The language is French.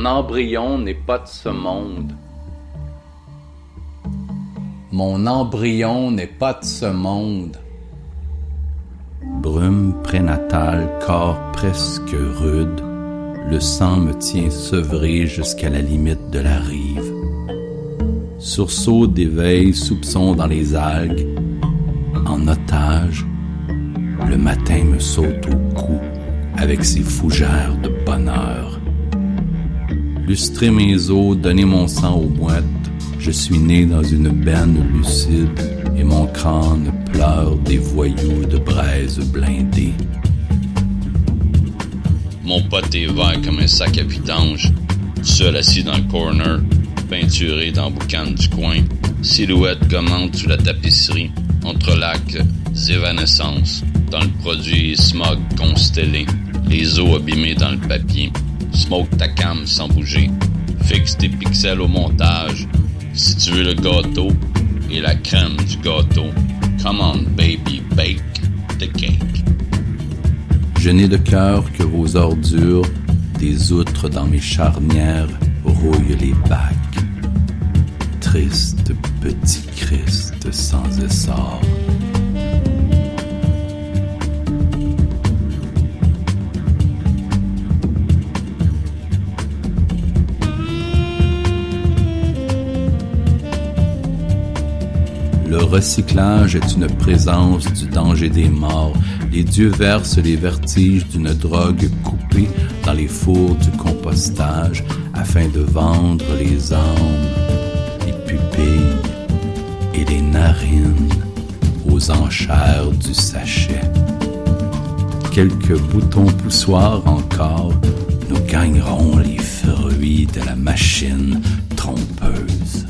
Mon embryon n'est pas de ce monde. Mon embryon n'est pas de ce monde. Brume prénatale, corps presque rude, le sang me tient sevré jusqu'à la limite de la rive. Sursaut d'éveil, soupçon dans les algues, en otage, le matin me saute au cou avec ses fougères de bonheur. Lustrez mes os, donnez mon sang aux mouettes, je suis né dans une benne lucide et mon crâne pleure des voyous de braise blindés. Mon pote est vert comme un sac à vidange, seul assis dans le corner, peinturé dans le boucan du coin, silhouette gommante sous la tapisserie, entre lacs évanescences, dans le produit smog constellé, les os abîmés dans le papier, smoke ta cam sans bouger, fixe tes pixels au montage, si tu veux le gâteau et la crème du gâteau, come on baby, bake the cake. Je n'ai de cœur que vos ordures, des outres dans mes charnières rouillent les bacs. Triste petit Christ sans essor. Le recyclage est une présence du danger des morts. Les dieux versent les vertiges d'une drogue coupée dans les fours du compostage afin de vendre les âmes, les pupilles et les narines aux enchères du sachet. Quelques boutons poussoirs encore, nous gagnerons les fruits de la machine trompeuse.